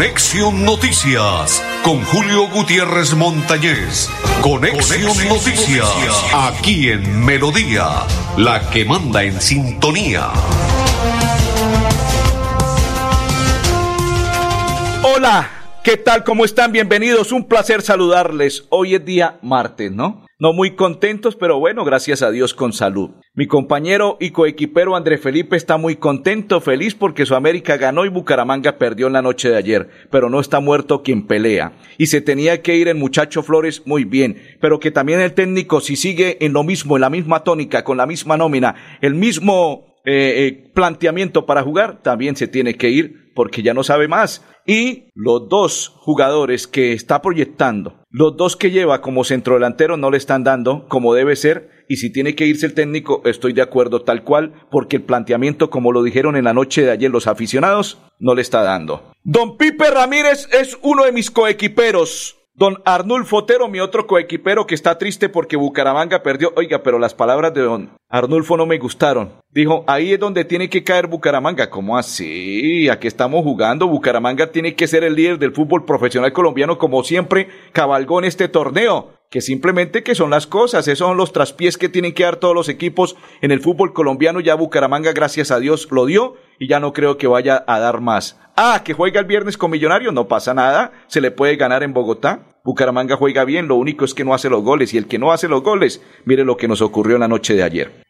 Conexión Noticias con Julio Gutiérrez Montañez. Conexión, Noticias, aquí en Melodía, la que manda en sintonía. Hola, ¿qué tal? ¿Cómo están? Bienvenidos. Un placer saludarles. Hoy es día martes, ¿no? No muy contentos, pero bueno, gracias a Dios con salud. Mi compañero y coequipero André Felipe está muy contento, feliz porque su América ganó y Bucaramanga perdió en la noche de ayer, pero no está muerto quien pelea. Y se tenía que ir el muchacho Flores muy bien, pero que también el técnico si sigue en lo mismo, en la misma tónica, con la misma nómina, el mismo eh, eh, planteamiento para jugar, también se tiene que ir porque ya no sabe más. Y los dos jugadores que está proyectando, los dos que lleva como centrodelantero no le están dando como debe ser. Y si tiene que irse el técnico, estoy de acuerdo tal cual, porque el planteamiento, como lo dijeron en la noche de ayer los aficionados, no le está dando. Don Pipe Ramírez es uno de mis coequiperos. Don Arnulfo Otero, mi otro coequipero que está triste porque Bucaramanga perdió. Oiga, pero las palabras de don Arnulfo no me gustaron. Dijo, ahí es donde tiene que caer Bucaramanga. ¿Cómo así? Aquí estamos jugando. Bucaramanga tiene que ser el líder del fútbol profesional colombiano como siempre cabalgó en este torneo que simplemente que son las cosas, esos son los traspiés que tienen que dar todos los equipos en el fútbol colombiano, ya Bucaramanga gracias a Dios lo dio y ya no creo que vaya a dar más. Ah, que juega el viernes con Millonario, no pasa nada, se le puede ganar en Bogotá. Bucaramanga juega bien, lo único es que no hace los goles y el que no hace los goles, mire lo que nos ocurrió en la noche de ayer.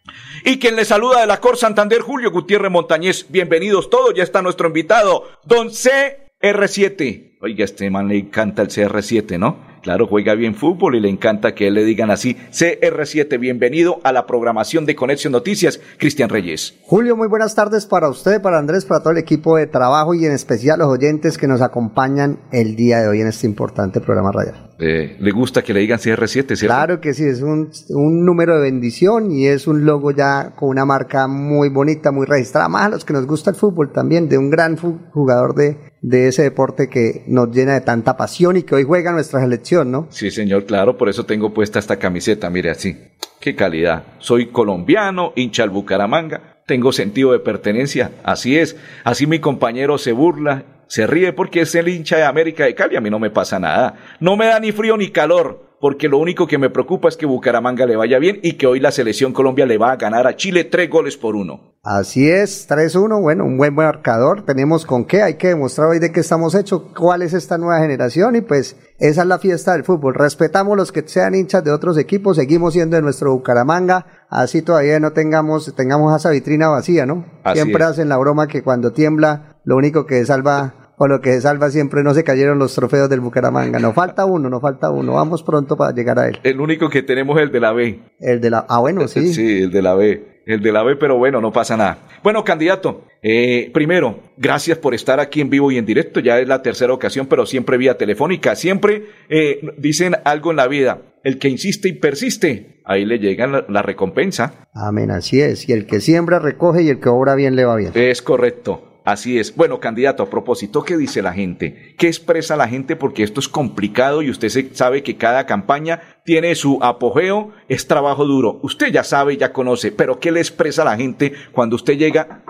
Y quien le saluda de la Cor Santander, Julio Gutiérrez Montañez, bienvenidos todos, ya está nuestro invitado, don CR7. Oiga, este man le encanta el CR7, ¿no? Claro, juega bien fútbol y le encanta que le digan así. CR7, bienvenido a la programación de Conexión Noticias, Cristian Reyes. Julio, muy buenas tardes para usted, para Andrés, para todo el equipo de trabajo y en especial los oyentes que nos acompañan el día de hoy en este importante programa radial. Eh, ¿Le gusta que le digan CR7, cierto? Claro que sí, es un, un, número de bendición y es un logo ya con una marca muy bonita, muy registrada, más a los que nos gusta el fútbol también, de un gran jugador de, de ese deporte que nos llena de tanta pasión y que hoy juega nuestra selección, ¿no? Sí, señor, claro, por eso tengo puesta esta camiseta, mire así. Qué calidad. Soy colombiano, hincha al Bucaramanga, tengo sentido de pertenencia, así es. Así mi compañero se burla se ríe porque es el hincha de América de Cali, a mí no me pasa nada. No me da ni frío ni calor, porque lo único que me preocupa es que Bucaramanga le vaya bien y que hoy la selección Colombia le va a ganar a Chile tres goles por uno. Así es, 3-1, bueno, un buen marcador, tenemos con qué, hay que demostrar hoy de qué estamos hechos, cuál es esta nueva generación y pues esa es la fiesta del fútbol. Respetamos los que sean hinchas de otros equipos, seguimos siendo de nuestro Bucaramanga, así todavía no tengamos, tengamos esa vitrina vacía, ¿no? Siempre hacen la broma que cuando tiembla, lo único que salva o lo que se salva siempre no se cayeron los trofeos del Bucaramanga. Nos falta uno, nos falta uno. Vamos pronto para llegar a él. El único que tenemos es el de la B. El de la Ah, bueno, sí. Sí, el de la B. El de la B, pero bueno, no pasa nada. Bueno, candidato, eh, primero, gracias por estar aquí en vivo y en directo. Ya es la tercera ocasión, pero siempre vía telefónica. Siempre eh, dicen algo en la vida. El que insiste y persiste, ahí le llega la, la recompensa. Amén, así es. Y el que siembra recoge y el que obra bien le va bien. Es correcto. Así es. Bueno, candidato, a propósito, ¿qué dice la gente? ¿Qué expresa la gente? Porque esto es complicado y usted sabe que cada campaña tiene su apogeo, es trabajo duro. Usted ya sabe, ya conoce, pero ¿qué le expresa la gente cuando usted llega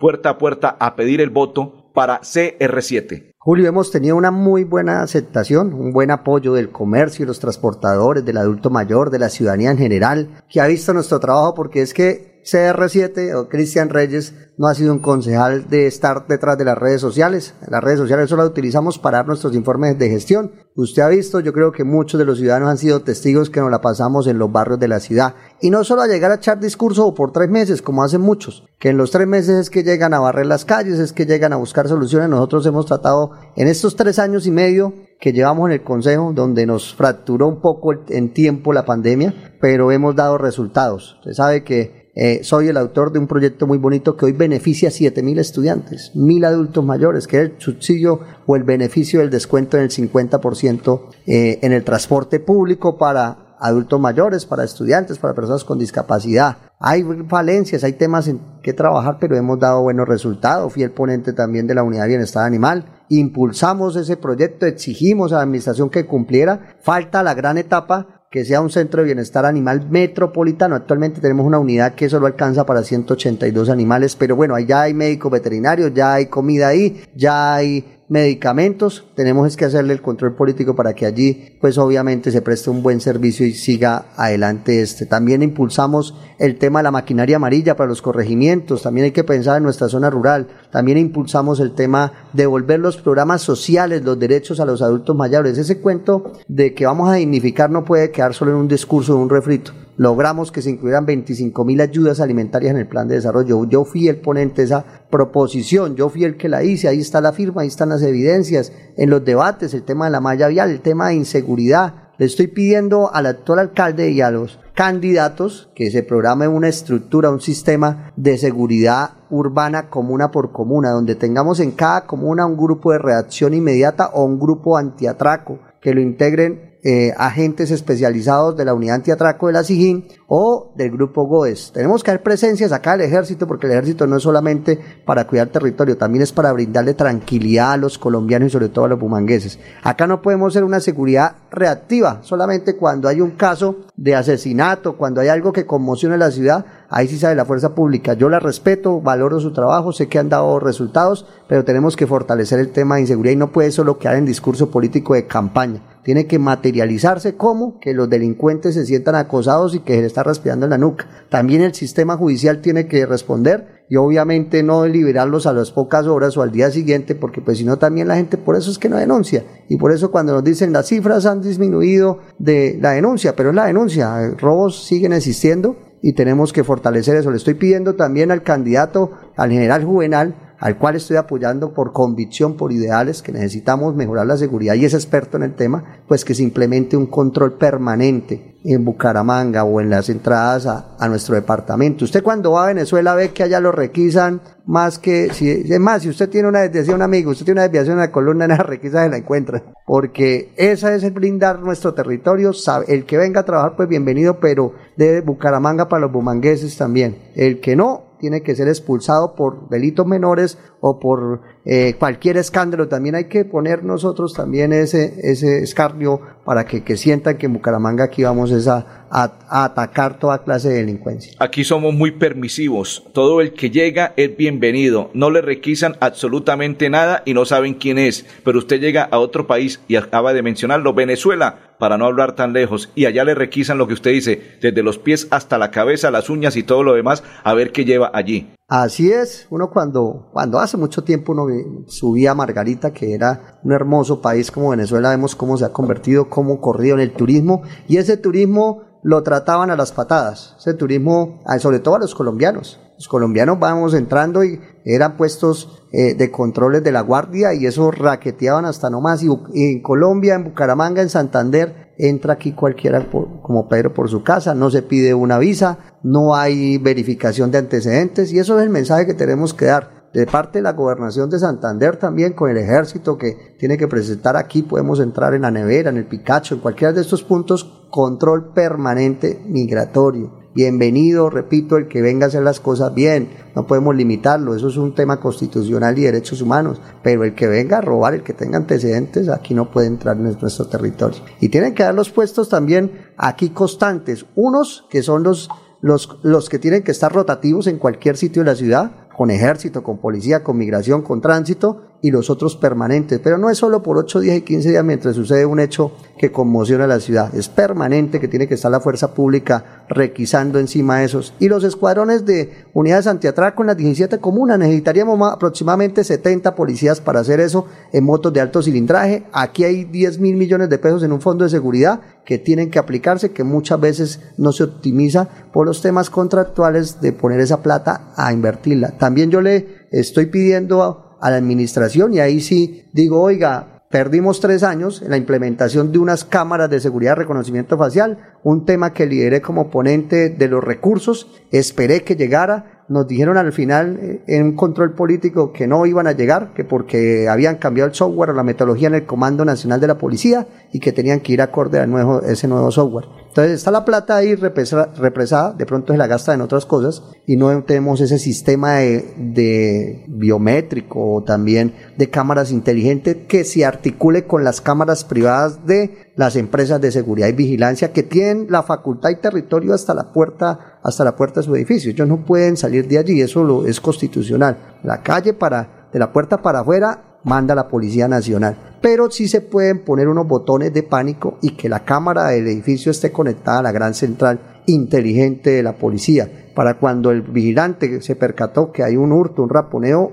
puerta a puerta a pedir el voto para CR7? Julio, hemos tenido una muy buena aceptación, un buen apoyo del comercio, de los transportadores, del adulto mayor, de la ciudadanía en general, que ha visto nuestro trabajo porque es que CR7 o Cristian Reyes no ha sido un concejal de estar detrás de las redes sociales. Las redes sociales solo las utilizamos para dar nuestros informes de gestión. Usted ha visto, yo creo que muchos de los ciudadanos han sido testigos que nos la pasamos en los barrios de la ciudad. Y no solo a llegar a echar discurso por tres meses, como hacen muchos, que en los tres meses es que llegan a barrer las calles, es que llegan a buscar soluciones. Nosotros hemos tratado en estos tres años y medio que llevamos en el Consejo, donde nos fracturó un poco en tiempo la pandemia, pero hemos dado resultados. Usted sabe que eh, soy el autor de un proyecto muy bonito que hoy beneficia a 7.000 estudiantes, 1.000 adultos mayores, que es el subsidio o el beneficio del descuento en el 50% eh, en el transporte público para adultos mayores, para estudiantes, para personas con discapacidad. Hay falencias, hay temas en que trabajar, pero hemos dado buenos resultados. Fui el ponente también de la Unidad de Bienestar Animal. Impulsamos ese proyecto, exigimos a la Administración que cumpliera. Falta la gran etapa que sea un centro de bienestar animal metropolitano. Actualmente tenemos una unidad que solo alcanza para 182 animales, pero bueno, allá hay médicos veterinarios, ya hay comida ahí, ya hay medicamentos, tenemos que hacerle el control político para que allí, pues obviamente se preste un buen servicio y siga adelante este. También impulsamos el tema de la maquinaria amarilla para los corregimientos, también hay que pensar en nuestra zona rural, también impulsamos el tema de volver los programas sociales, los derechos a los adultos mayores. Ese cuento de que vamos a dignificar no puede quedar solo en un discurso de un refrito logramos que se incluyeran 25 mil ayudas alimentarias en el plan de desarrollo. Yo fui el ponente de esa proposición, yo fui el que la hice, ahí está la firma, ahí están las evidencias, en los debates, el tema de la malla vial, el tema de inseguridad. Le estoy pidiendo al actual alcalde y a los candidatos que se programe una estructura, un sistema de seguridad urbana comuna por comuna, donde tengamos en cada comuna un grupo de reacción inmediata o un grupo antiatraco, que lo integren eh, agentes especializados de la unidad antiatraco de la SIGIN o del grupo GOES. Tenemos que haber presencias acá del ejército porque el ejército no es solamente para cuidar territorio, también es para brindarle tranquilidad a los colombianos y sobre todo a los bumangueses. Acá no podemos ser una seguridad reactiva, solamente cuando hay un caso de asesinato, cuando hay algo que conmocione la ciudad, ahí sí sabe la fuerza pública. Yo la respeto, valoro su trabajo, sé que han dado resultados, pero tenemos que fortalecer el tema de inseguridad y no puede solo quedar en discurso político de campaña tiene que materializarse como que los delincuentes se sientan acosados y que se les está respirando en la nuca. También el sistema judicial tiene que responder y obviamente no liberarlos a las pocas horas o al día siguiente, porque pues si no también la gente, por eso es que no denuncia. Y por eso cuando nos dicen las cifras han disminuido de la denuncia, pero es la denuncia, robos siguen existiendo y tenemos que fortalecer eso. Le estoy pidiendo también al candidato, al general Juvenal, al cual estoy apoyando por convicción, por ideales, que necesitamos mejorar la seguridad y es experto en el tema, pues que se implemente un control permanente en Bucaramanga o en las entradas a, nuestro departamento. Usted cuando va a Venezuela ve que allá lo requisan más que, si, es más, si usted tiene una desviación, amigo, usted tiene una desviación en la columna, en la requisa se la encuentra, porque esa es el blindar nuestro territorio, el que venga a trabajar pues bienvenido, pero de Bucaramanga para los bumangueses también, el que no, tiene que ser expulsado por delitos menores o por eh, cualquier escándalo. También hay que poner nosotros también ese, ese escarnio para que, que sientan que en Bucaramanga aquí vamos a, a, atacar toda clase de delincuencia. Aquí somos muy permisivos. Todo el que llega es bienvenido. No le requisan absolutamente nada y no saben quién es. Pero usted llega a otro país y acaba de mencionarlo, Venezuela, para no hablar tan lejos, y allá le requisan lo que usted dice, desde los pies hasta la cabeza, las uñas y todo lo demás, a ver qué lleva allí. Así es, uno cuando, cuando hace mucho tiempo uno subía a Margarita, que era un hermoso país como Venezuela, vemos cómo se ha convertido, cómo corrido en el turismo, y ese turismo lo trataban a las patadas, ese turismo, sobre todo a los colombianos. Los colombianos vamos entrando y eran puestos eh, de controles de la guardia y eso raqueteaban hasta nomás. Y, en Colombia, en Bucaramanga, en Santander, entra aquí cualquiera como Pedro por su casa, no se pide una visa, no hay verificación de antecedentes y eso es el mensaje que tenemos que dar. De parte de la gobernación de Santander también con el ejército que tiene que presentar aquí, podemos entrar en la nevera, en el Picacho, en cualquiera de estos puntos, control permanente migratorio bienvenido, repito, el que venga a hacer las cosas bien, no podemos limitarlo, eso es un tema constitucional y derechos humanos, pero el que venga a robar, el que tenga antecedentes, aquí no puede entrar en nuestro territorio. Y tienen que dar los puestos también aquí constantes, unos que son los, los, los que tienen que estar rotativos en cualquier sitio de la ciudad, con ejército, con policía, con migración, con tránsito, y los otros permanentes. Pero no es solo por 8 días y 15 días mientras sucede un hecho que conmociona la ciudad. Es permanente que tiene que estar la fuerza pública requisando encima esos. Y los escuadrones de unidades antiatraco en las 17 comunas. Necesitaríamos aproximadamente 70 policías para hacer eso en motos de alto cilindraje. Aquí hay 10 mil millones de pesos en un fondo de seguridad que tienen que aplicarse, que muchas veces no se optimiza por los temas contractuales de poner esa plata a invertirla. También yo le estoy pidiendo a la administración y ahí sí digo, oiga, perdimos tres años en la implementación de unas cámaras de seguridad de reconocimiento facial, un tema que lideré como ponente de los recursos, esperé que llegara, nos dijeron al final eh, en un control político que no iban a llegar, que porque habían cambiado el software o la metodología en el Comando Nacional de la Policía y que tenían que ir acorde a nuevo, ese nuevo software. Entonces está la plata ahí represada, de pronto se la gasta en otras cosas y no tenemos ese sistema de, de biométrico o también de cámaras inteligentes que se articule con las cámaras privadas de las empresas de seguridad y vigilancia que tienen la facultad y territorio hasta la puerta, hasta la puerta de su edificio. Ellos no pueden salir de allí, eso lo, es constitucional. La calle para, de la puerta para afuera manda la Policía Nacional. Pero sí se pueden poner unos botones de pánico y que la cámara del edificio esté conectada a la gran central inteligente de la policía para cuando el vigilante se percató que hay un hurto, un raponeo,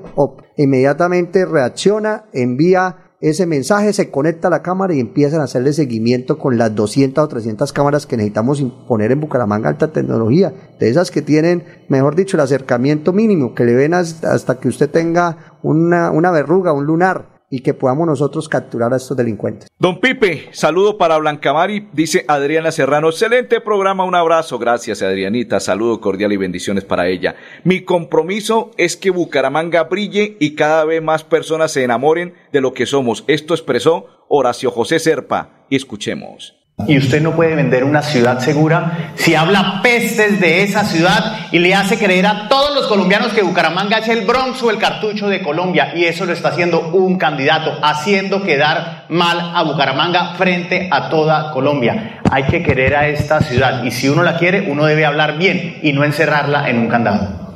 inmediatamente reacciona, envía ese mensaje, se conecta a la cámara y empiezan a hacerle seguimiento con las 200 o 300 cámaras que necesitamos poner en Bucaramanga alta tecnología, de esas que tienen, mejor dicho, el acercamiento mínimo, que le ven hasta, que usted tenga una, una verruga, un lunar y que podamos nosotros capturar a estos delincuentes. Don Pipe, saludo para Blancamari, dice Adriana Serrano, excelente programa, un abrazo, gracias Adrianita, saludo cordial y bendiciones para ella. Mi compromiso es que Bucaramanga brille y cada vez más personas se enamoren de lo que somos. Esto expresó Horacio José Serpa. Escuchemos. Y usted no puede vender una ciudad segura si habla pestes de esa ciudad y le hace creer a todos los colombianos que Bucaramanga es el Bronx o el cartucho de Colombia. Y eso lo está haciendo un candidato, haciendo quedar mal a Bucaramanga frente a toda Colombia. Hay que querer a esta ciudad y si uno la quiere, uno debe hablar bien y no encerrarla en un candado.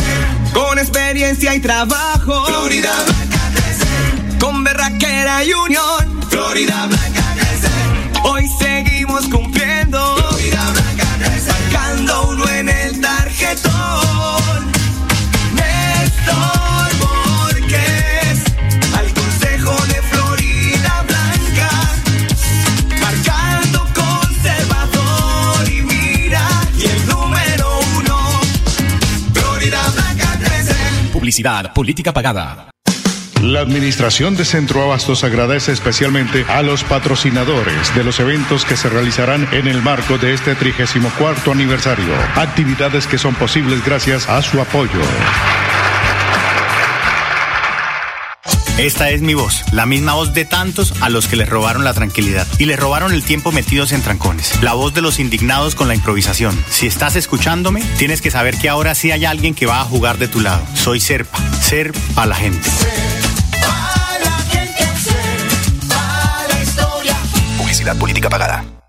Con experiencia y trabajo. Florida Blanca crece. Con berraquera y unión. Florida Blanca crece. Hoy seguimos cumpliendo. Florida Blanca crece. Marcando uno en el tarjetón. Néstor Política pagada. La Administración de Centro Abastos agradece especialmente a los patrocinadores de los eventos que se realizarán en el marco de este 34 aniversario. Actividades que son posibles gracias a su apoyo. Esta es mi voz, la misma voz de tantos a los que les robaron la tranquilidad y les robaron el tiempo metidos en trancones. La voz de los indignados con la improvisación. Si estás escuchándome, tienes que saber que ahora sí hay alguien que va a jugar de tu lado. Soy Serpa, ser a la gente. Publicidad política pagada.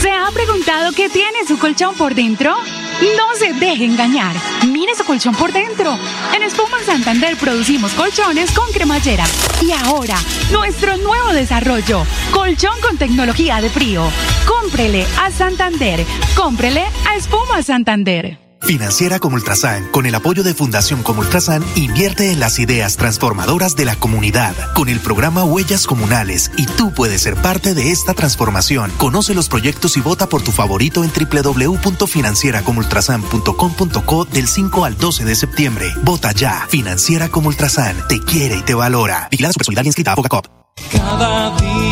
¿Se ha preguntado qué tiene su colchón por dentro? No se deje engañar. Mire su colchón por dentro. En Espuma Santander producimos colchones con cremallera. Y ahora, nuestro nuevo desarrollo. Colchón con tecnología de frío. Cómprele a Santander. Cómprele a Espuma Santander. Financiera como Ultrasan, con el apoyo de Fundación como Ultrasan, invierte en las ideas transformadoras de la comunidad con el programa Huellas Comunales y tú puedes ser parte de esta transformación. Conoce los proyectos y vota por tu favorito en www.financieracomultrasan.com.co del 5 al 12 de septiembre. Vota ya. Financiera como Ultrasan te quiere y te valora. Vigilada Supersolidaria inscrita a Focacop. Cada día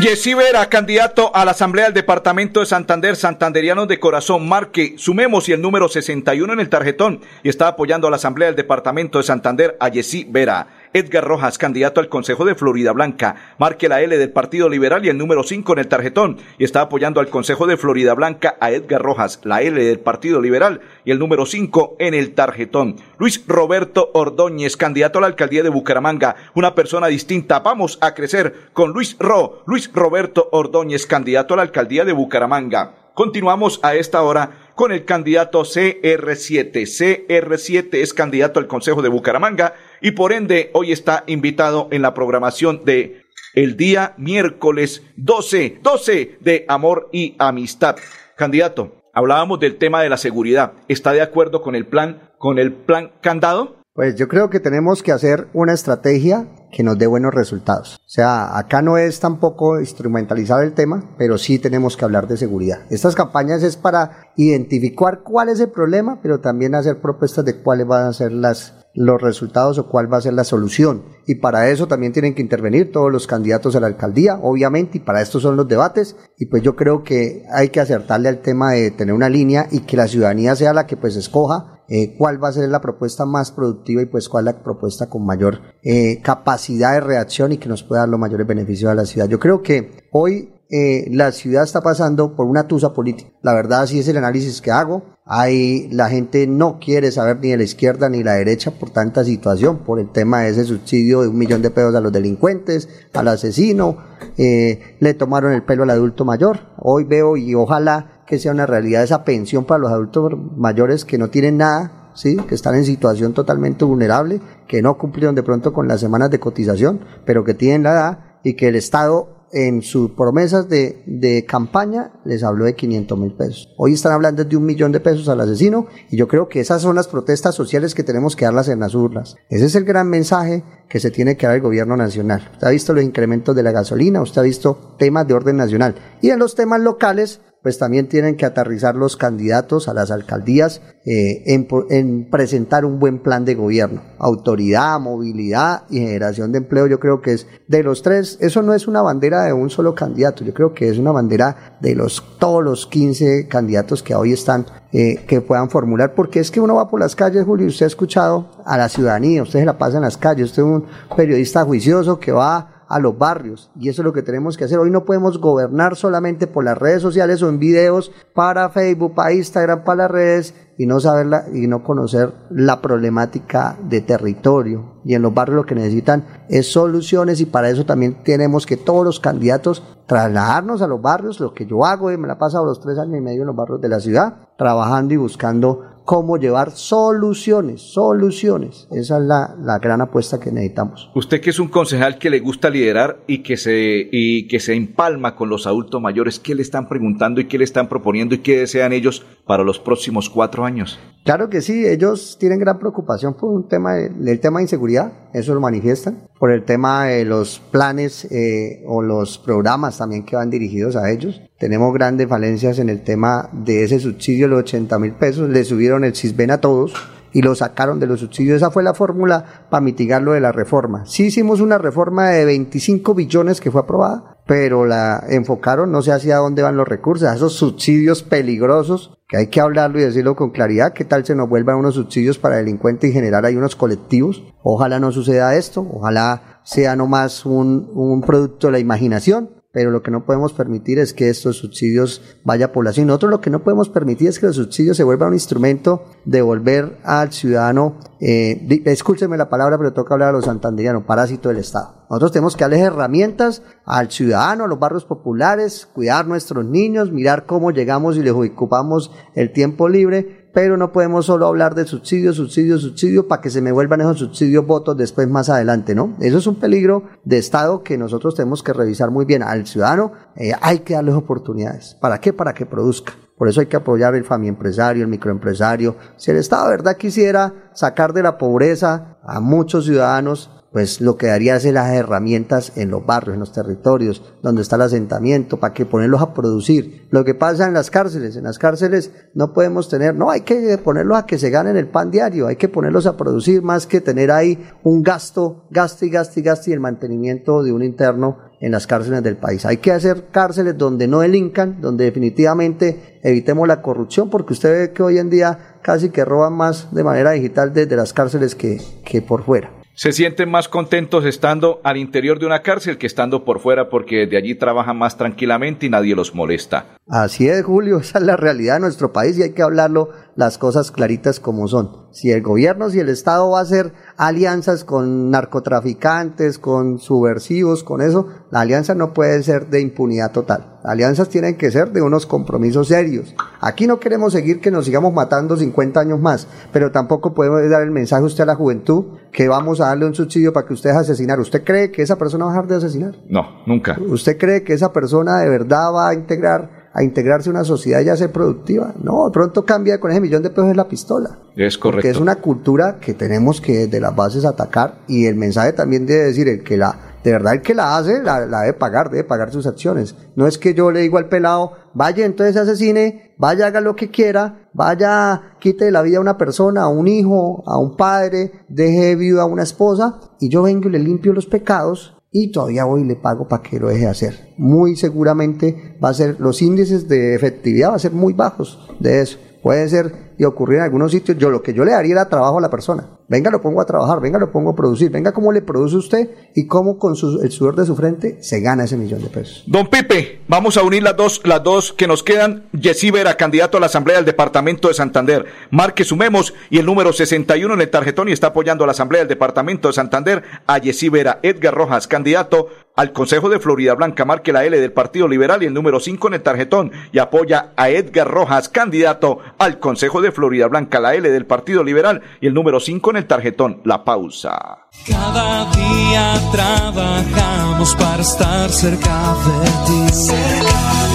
Yesí Vera, candidato a la Asamblea del Departamento de Santander, santanderianos de corazón, marque, sumemos y el número 61 en el tarjetón y está apoyando a la Asamblea del Departamento de Santander a Yesí Vera. Edgar Rojas, candidato al Consejo de Florida Blanca. Marque la L del Partido Liberal y el número 5 en el tarjetón. Y está apoyando al Consejo de Florida Blanca a Edgar Rojas, la L del Partido Liberal y el número 5 en el tarjetón. Luis Roberto Ordóñez, candidato a la alcaldía de Bucaramanga. Una persona distinta. Vamos a crecer con Luis Ro. Luis Roberto Ordóñez, candidato a la alcaldía de Bucaramanga. Continuamos a esta hora con el candidato CR7. CR7 es candidato al Consejo de Bucaramanga y por ende hoy está invitado en la programación de el día miércoles 12, 12 de amor y amistad. Candidato, hablábamos del tema de la seguridad. ¿Está de acuerdo con el plan, con el plan candado? Pues yo creo que tenemos que hacer una estrategia que nos dé buenos resultados. O sea, acá no es tampoco instrumentalizar el tema, pero sí tenemos que hablar de seguridad. Estas campañas es para identificar cuál es el problema, pero también hacer propuestas de cuáles van a ser las los resultados o cuál va a ser la solución. Y para eso también tienen que intervenir todos los candidatos a la alcaldía, obviamente, y para esto son los debates. Y pues yo creo que hay que acertarle al tema de tener una línea y que la ciudadanía sea la que pues escoja eh, cuál va a ser la propuesta más productiva y pues cuál es la propuesta con mayor eh, capacidad de reacción y que nos pueda dar los mayores beneficios a la ciudad. Yo creo que hoy eh, la ciudad está pasando por una tusa política. La verdad, sí es el análisis que hago. Hay, la gente no quiere saber ni de la izquierda ni la derecha por tanta situación, por el tema de ese subsidio de un millón de pesos a los delincuentes, al asesino, le tomaron el pelo al adulto mayor. Hoy veo y ojalá que sea una realidad esa pensión para los adultos mayores que no tienen nada, ¿sí? que están en situación totalmente vulnerable, que no cumplieron de pronto con las semanas de cotización, pero que tienen la edad y que el Estado en sus promesas de, de, campaña les habló de 500 mil pesos. Hoy están hablando de un millón de pesos al asesino y yo creo que esas son las protestas sociales que tenemos que darlas en las urnas. Ese es el gran mensaje que se tiene que dar el gobierno nacional. Usted ha visto los incrementos de la gasolina, usted ha visto temas de orden nacional y en los temas locales pues también tienen que aterrizar los candidatos a las alcaldías eh, en, en, presentar un buen plan de gobierno. Autoridad, movilidad y generación de empleo, yo creo que es de los tres, eso no es una bandera de un solo candidato, yo creo que es una bandera de los todos los 15 candidatos que hoy están, eh, que puedan formular, porque es que uno va por las calles, Julio, usted ha escuchado a la ciudadanía, usted se la pasa en las calles, usted es un periodista juicioso que va a los barrios. Y eso es lo que tenemos que hacer. Hoy no podemos gobernar solamente por las redes sociales o en videos para Facebook, para Instagram, para las redes y no saberla y no conocer la problemática de territorio. Y en los barrios lo que necesitan es soluciones y para eso también tenemos que todos los candidatos trasladarnos a los barrios, lo que yo hago, y me la he pasado los tres años y medio en los barrios de la ciudad, trabajando y buscando cómo llevar soluciones, soluciones. Esa es la, la, gran apuesta que necesitamos. Usted que es un concejal que le gusta liderar y que se y que se empalma con los adultos mayores, ¿qué le están preguntando y qué le están proponiendo y qué desean ellos para los próximos cuatro años? Claro que sí, ellos tienen gran preocupación por un tema del tema de inseguridad, eso lo manifiestan, por el tema de los planes eh, o los programas también que van dirigidos a ellos. Tenemos grandes falencias en el tema de ese subsidio de los 80 mil pesos, le subieron el CISBEN a todos y lo sacaron de los subsidios. Esa fue la fórmula para mitigar lo de la reforma. Sí hicimos una reforma de 25 billones que fue aprobada, pero la enfocaron, no sé hacia dónde van los recursos, a esos subsidios peligrosos, que hay que hablarlo y decirlo con claridad, qué tal se nos vuelvan unos subsidios para delincuentes y generar ahí unos colectivos. Ojalá no suceda esto, ojalá sea nomás un, un producto de la imaginación, pero lo que no podemos permitir es que estos subsidios vaya a población. Nosotros lo que no podemos permitir es que los subsidios se vuelvan un instrumento de volver al ciudadano, eh, escúcheme la palabra, pero toca hablar a los santanderianos, parásito del Estado. Nosotros tenemos que darles herramientas al ciudadano, a los barrios populares, cuidar nuestros niños, mirar cómo llegamos y les ocupamos el tiempo libre, pero no podemos solo hablar de subsidio, subsidio, subsidio para que se me vuelvan esos subsidios votos después más adelante, ¿no? Eso es un peligro de Estado que nosotros tenemos que revisar muy bien. Al ciudadano eh, hay que darles oportunidades. ¿Para qué? Para que produzca. Por eso hay que apoyar el empresario, el microempresario. Si el Estado de verdad quisiera sacar de la pobreza a muchos ciudadanos, pues lo que daría es las herramientas en los barrios, en los territorios, donde está el asentamiento, para que ponerlos a producir. Lo que pasa en las cárceles, en las cárceles no podemos tener, no, hay que ponerlos a que se ganen el pan diario, hay que ponerlos a producir más que tener ahí un gasto, gasto y gasto y gasto y el mantenimiento de un interno en las cárceles del país. Hay que hacer cárceles donde no delincan, donde definitivamente evitemos la corrupción, porque usted ve que hoy en día casi que roban más de manera digital desde las cárceles que, que por fuera se sienten más contentos estando al interior de una cárcel que estando por fuera porque de allí trabajan más tranquilamente y nadie los molesta. Así es, Julio, esa es la realidad de nuestro país y hay que hablarlo las cosas claritas como son. Si el gobierno, si el Estado va a hacer alianzas con narcotraficantes, con subversivos, con eso, la alianza no puede ser de impunidad total. Las alianzas tienen que ser de unos compromisos serios. Aquí no queremos seguir que nos sigamos matando 50 años más, pero tampoco podemos dar el mensaje a usted a la juventud que vamos a darle un subsidio para que usted deje asesinar. ¿Usted cree que esa persona va a dejar de asesinar? No, nunca. ¿Usted cree que esa persona de verdad va a integrar a integrarse a una sociedad y a ser productiva. No, de pronto cambia con ese millón de pesos en la pistola. Es correcto. Porque es una cultura que tenemos que de las bases atacar y el mensaje también debe decir el que la de verdad el que la hace la, debe pagar, debe pagar sus acciones. No es que yo le digo al pelado, vaya entonces asesine, vaya haga lo que quiera, vaya quite la vida a una persona, a un hijo, a un padre, deje viva a una esposa y yo vengo y le limpio los pecados y todavía voy y le pago para que lo deje hacer. Muy seguramente va a ser, los índices de efectividad va a ser muy bajos de eso. Puede ser y ocurrir en algunos sitios. Yo lo que yo le daría era trabajo a la persona. Venga, lo pongo a trabajar, venga, lo pongo a producir, venga, cómo le produce usted y cómo con el sudor de su frente se gana ese millón de pesos. Don Pipe, vamos a unir las dos, las dos que nos quedan. Yesí Vera, candidato a la Asamblea del Departamento de Santander. Marque sumemos y el número 61 en el tarjetón y está apoyando a la Asamblea del Departamento de Santander a Yesí Vera. Edgar Rojas, candidato al Consejo de Florida Blanca. Marque la L del Partido Liberal y el número 5 en el tarjetón y apoya a Edgar Rojas, candidato al Consejo de Florida Blanca. La L del Partido Liberal y el número 5 en el tarjetón. La pausa. Cada día trabajamos para estar cerca de ti.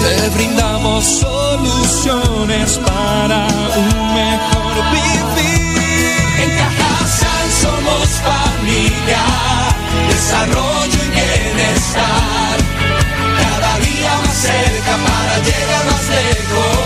Te brindamos soluciones para un mejor vivir. En Cajasal somos familia, desarrollo y bienestar. Cada día más cerca para llegar más lejos.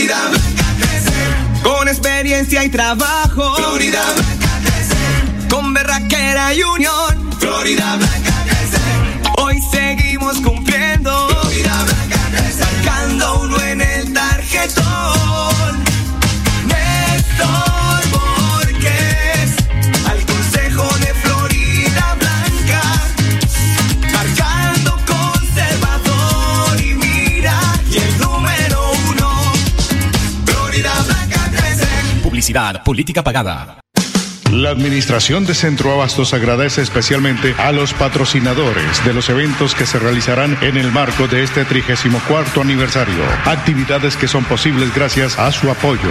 Florida Blanca crece. Con experiencia y trabajo. Florida Blanca crece. Con berraquera y unión. Florida Blanca crece. Hoy seguimos cumpliendo. Florida Blanca crece. Sacando uno en el tarjetón. Néstor Política pagada. La Administración de Centro Abastos agradece especialmente a los patrocinadores de los eventos que se realizarán en el marco de este 34 aniversario. Actividades que son posibles gracias a su apoyo.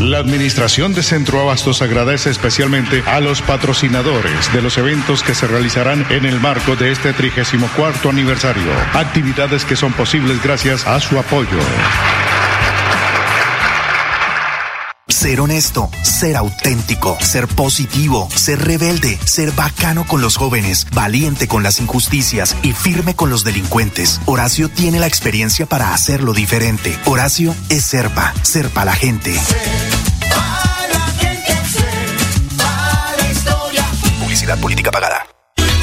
La Administración de Centro Abastos agradece especialmente a los patrocinadores de los eventos que se realizarán en el marco de este 34 aniversario. Actividades que son posibles gracias a su apoyo. Ser honesto, ser auténtico, ser positivo, ser rebelde, ser bacano con los jóvenes, valiente con las injusticias y firme con los delincuentes. Horacio tiene la experiencia para hacerlo diferente. Horacio es Serpa, Serpa la gente. Publicidad política pagada.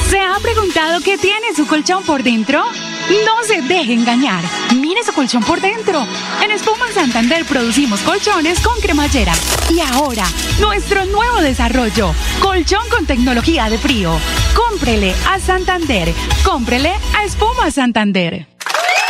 ¿Se ha preguntado qué tiene su colchón por dentro? No se deje engañar. Mire su colchón por dentro. En Espuma Santander producimos colchones con cremallera. Y ahora, nuestro nuevo desarrollo. Colchón con tecnología de frío. Cómprele a Santander. Cómprele a Espuma Santander.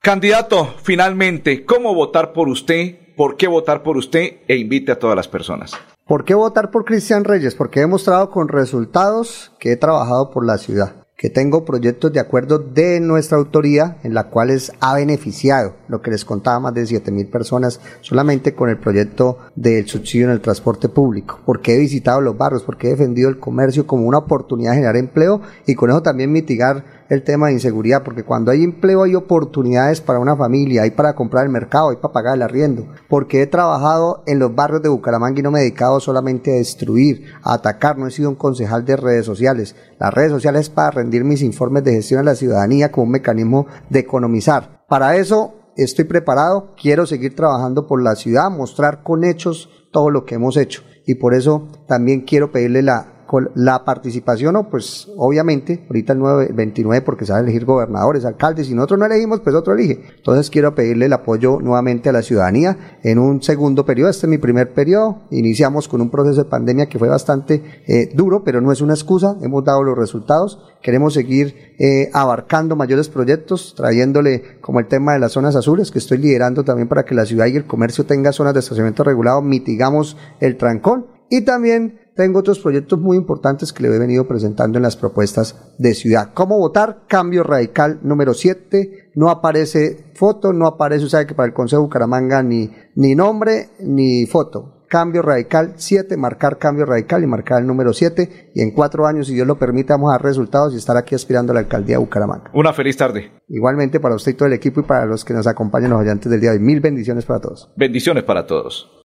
Candidato, finalmente, ¿cómo votar por usted? ¿Por qué votar por usted? E invite a todas las personas. ¿Por qué votar por Cristian Reyes? Porque he demostrado con resultados que he trabajado por la ciudad, que tengo proyectos de acuerdo de nuestra autoría en la cuales ha beneficiado lo que les contaba más de 7 mil personas solamente con el proyecto del subsidio en el transporte público, porque he visitado los barrios, porque he defendido el comercio como una oportunidad de generar empleo y con eso también mitigar el tema de inseguridad, porque cuando hay empleo hay oportunidades para una familia, hay para comprar el mercado, hay para pagar el arriendo, porque he trabajado en los barrios de Bucaramanga y no me he dedicado solamente a destruir, a atacar, no he sido un concejal de redes sociales. Las redes sociales es para rendir mis informes de gestión a la ciudadanía como un mecanismo de economizar. Para eso estoy preparado, quiero seguir trabajando por la ciudad, mostrar con hechos todo lo que hemos hecho. Y por eso también quiero pedirle la con la participación, o pues obviamente, ahorita el 9, 29 porque se van a elegir gobernadores, alcaldes, y nosotros no elegimos, pues otro elige. Entonces quiero pedirle el apoyo nuevamente a la ciudadanía en un segundo periodo, este es mi primer periodo, iniciamos con un proceso de pandemia que fue bastante eh, duro, pero no es una excusa, hemos dado los resultados, queremos seguir eh, abarcando mayores proyectos, trayéndole como el tema de las zonas azules, que estoy liderando también para que la ciudad y el comercio tenga zonas de estacionamiento regulado, mitigamos el trancón, y también tengo otros proyectos muy importantes que le he venido presentando en las propuestas de ciudad. ¿Cómo votar? Cambio radical número 7. No aparece foto, no aparece, o sea que para el Consejo de Bucaramanga ni, ni nombre ni foto. Cambio radical 7, marcar cambio radical y marcar el número 7. Y en cuatro años, si Dios lo permite, vamos a dar resultados y estar aquí aspirando a la alcaldía de Bucaramanga. Una feliz tarde. Igualmente para usted y todo el equipo y para los que nos acompañan los oyentes del día de hoy. Mil bendiciones para todos. Bendiciones para todos.